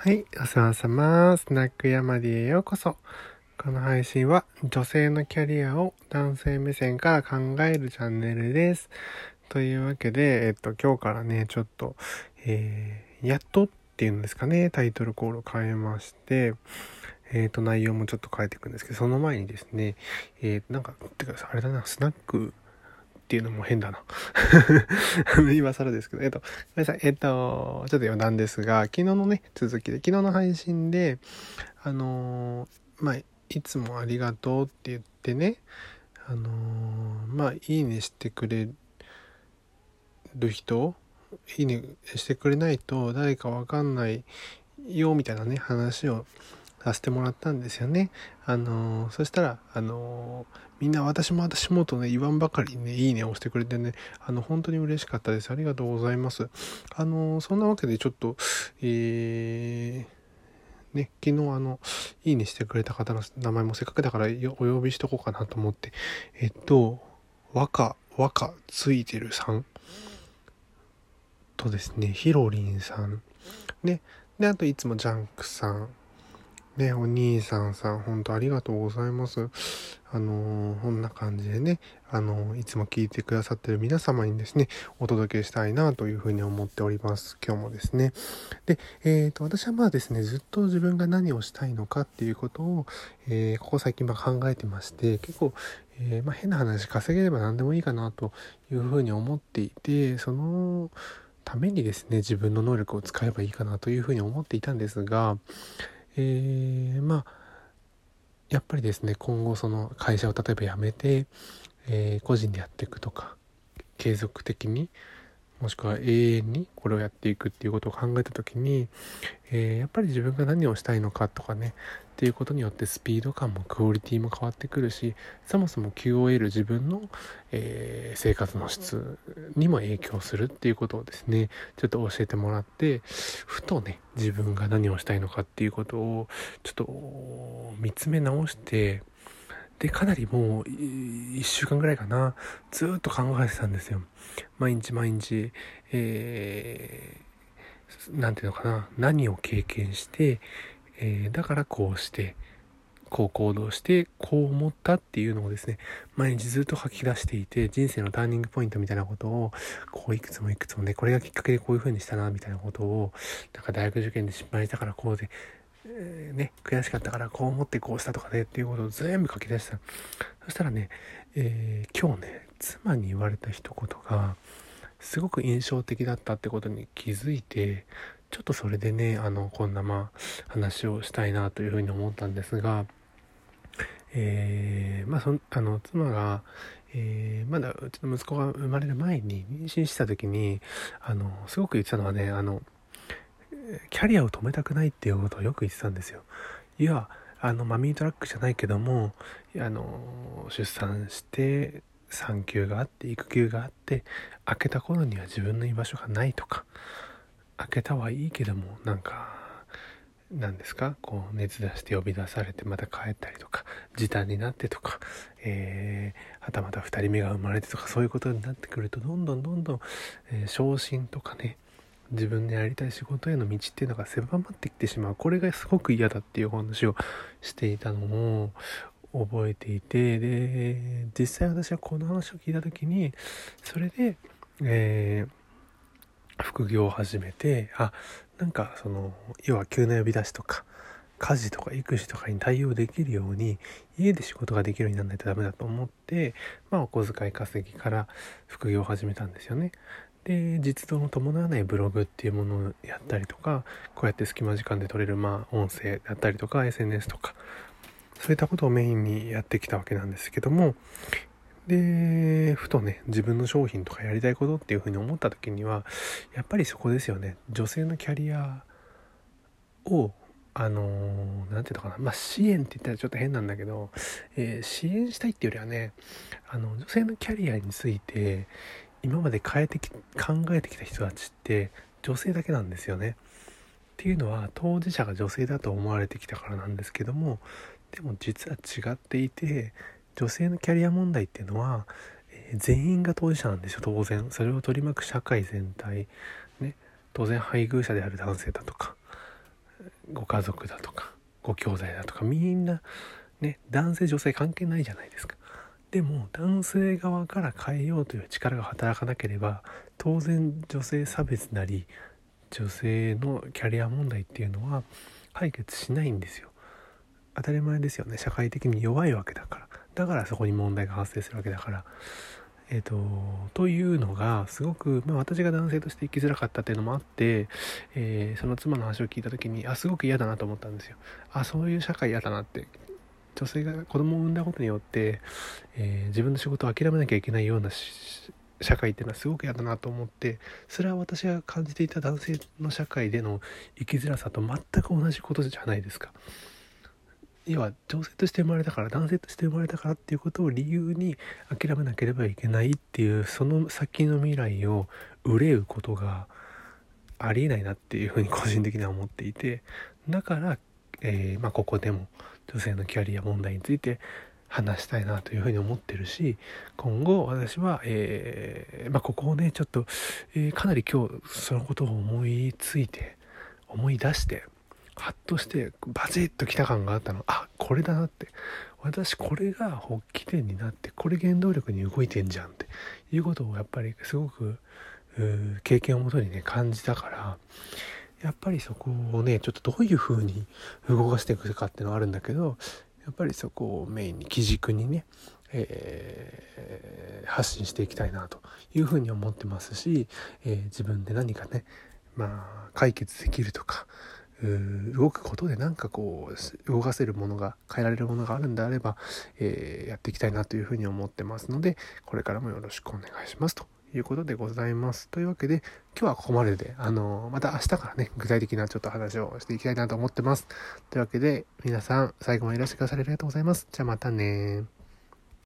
はい、お世話様。スナック山ディへようこそ。この配信は女性のキャリアを男性目線から考えるチャンネルです。というわけで、えっと、今日からね、ちょっと、えー、やっとっていうんですかね、タイトルコールを変えまして、えっと、内容もちょっと変えていくんですけど、その前にですね、えー、なんか、てか、あれだな、スナックっていうのも変だな。今更ですけど、えっと、ごめんなさい。えっと、ちょっと余談ですが、昨日のね、続きで、昨日の配信で、あのーまあ、いつもありがとうって言ってね、あのーまあ、いいねしてくれる人、いいねしてくれないと誰かわかんないよ、みたいなね、話をさせてもらったんですよね。あのーそしたら、あのーみんな私も私もとね、言わんばかりにね、いいねを押してくれてね、あの、本当に嬉しかったです。ありがとうございます。あのーそんなわけでちょっと、えー、ね、昨日あの、いいねしてくれた方の名前もせっかくだからお呼びしとこうかなと思って、えっと、和歌、和歌ついてるさんとですね、ひろりんさん、ね、で、あといつもジャンクさん、ね、お兄さんさん、本当ありがとうございます。あのーこんな感じでね、あのーいつも聞いてくださってる皆様にですね、お届けしたいなというふうに思っております。今日もですね。で、えっ、と、私はまあですね、ずっと自分が何をしたいのかっていうことを、えここ最近まあ考えてまして、結構、えまあ、変な話、稼げれば何でもいいかなというふうに思っていて、そのためにですね、自分の能力を使えばいいかなというふうに思っていたんですが、えーまあやっぱりですね今後その会社を例えば辞めて、えー個人でやっていくとか継続的にもしくは永遠にこれをやっていくっていうことを考えた時に、えーやっぱり自分が何をしたいのかとかねっていうことによってスピード感もクオリティも変わってくるしそもそも QOL 自分の、えー生活の質にも影響するっていうことをですねちょっと教えてもらってふとね自分が何をしたいのかっていうことをちょっと見つめ直してでかなりもう1週間ぐらいかな。ずっと考えてたんですよ。毎日毎日えー、なんていうのかな。何を経験して、えーだからこうしてこう行動してこう思ったっていうのをですね毎日ずっと書き出していて人生のターニングポイントみたいなことをこういくつもいくつもねこれがきっかけでこういう風にしたなみたいなことをなんか大学受験で失敗したからこうで、えーね悔しかったからこう思ってこうしたとかねっていうことを全部書き出した。そしたらね、えー今日ね妻に言われた一言がすごく印象的だったってことに気づいてちょっとそれでねあのこんなまあ話をしたいなというふうに思ったんですがえーまあそあの妻が、えーまだうちの息子が生まれる前に妊娠した時にあのすごく言ってたのはねあのキャリアを止めたくないっていうことをよく言ってたんですよ。いやあのマミートラックじゃないけどもあの出産して産休があって育休があって開けた頃には自分の居場所がないとか開けたはいいけどもなんか何ですか？こう熱出して呼び出されてまた帰ったりとか時短になってとか、えー、はたまた2人目が生まれてとかそういうことになってくるとどんどんどんどん、えー昇進とかね自分でやりたい仕事への道っていうのが狭まってきてしまうこれがすごく嫌だっていう話をしていたのを覚えていてで実際私はこの話を聞いた時にそれで、えー副業を始めてあなんかその要は急な呼び出しとか家事とか育児とかに対応できるように家で仕事ができるようにならないとダメだと思ってまあお小遣い稼ぎから副業を始めたんですよね。で実動の伴わないブログっていうものをやったりとかこうやって隙間時間で撮れるまあ音声だったりとか SNS とかそういったことをメインにやってきたわけなんですけどもでふとね自分の商品とかやりたいことっていうふうに思った時にはやっぱりそこですよね。女性のキャリアをあの何て言うのかなまあ支援って言ったらちょっと変なんだけど、えー支援したいっていうよりはねあの女性のキャリアについて今まで変えてき考えてきた人たちって女性だけなんですよね。っていうのは当事者が女性だと思われてきたからなんですけどもでも実は違っていて女性のキャリア問題っていうのは、えー全員が当事者なんですよ当然それを取り巻く社会全体ね当然配偶者である男性だとかご家族だとかご兄弟だとかみんなね男性女性関係ないじゃないですか。でも男性側から変えようという力が働かなければ当然女性差別なり女性のキャリア問題っていうのは解決しないんですよ。当たり前ですよね。社会的に弱いわけだから。だからそこに問題が発生するわけだから。えーと、というのがすごく、まあ、私が男性として生きづらかったっていうのもあって、えー、その妻の話を聞いた時にあすごく嫌だなと思ったんですよ。あそういう社会嫌だなって女性が子供を産んだことによって、えー、自分の仕事を諦めなきゃいけないような社会っていうのはすごく嫌だなと思ってそれは私が感じていた男性の社会での生きづらさと全く同じことじゃないですか。要は女性として生まれたから男性として生まれたからっていうことを理由に諦めなければいけないっていうその先の未来を憂うことがありえないなっていうふうに個人的には思っていてだから、えー、まあ、ここでも女性のキャリア問題について話したいなというふうに思ってるし今後私は、えー、まあ、ここをねちょっと、えー、かなり今日そのことを思いついて思い出してハッとしてバチッときた感があったの。あこれだなって。私これが発起点になってこれ原動力に動いてんじゃんって。いうことをやっぱりすごく経験をもとにね感じたからやっぱりそこをねちょっとどういう風に動かしていくかっていうのはあるんだけどやっぱりそこをメインに基軸にね、えー、発信していきたいなというふうに思ってますし、えー、自分で何かねまあ解決できるとか動くことでなんかこう動かせるものが変えられるものがあるんであれば、えー、やっていきたいなというふうに思ってますのでこれからもよろしくお願いしますということでございます。というわけで今日はここまでであのまた明日からね具体的なちょっと話をしていきたいなと思ってます。というわけで皆さん最後までいらしてくださりありがとうございます。じゃあまたね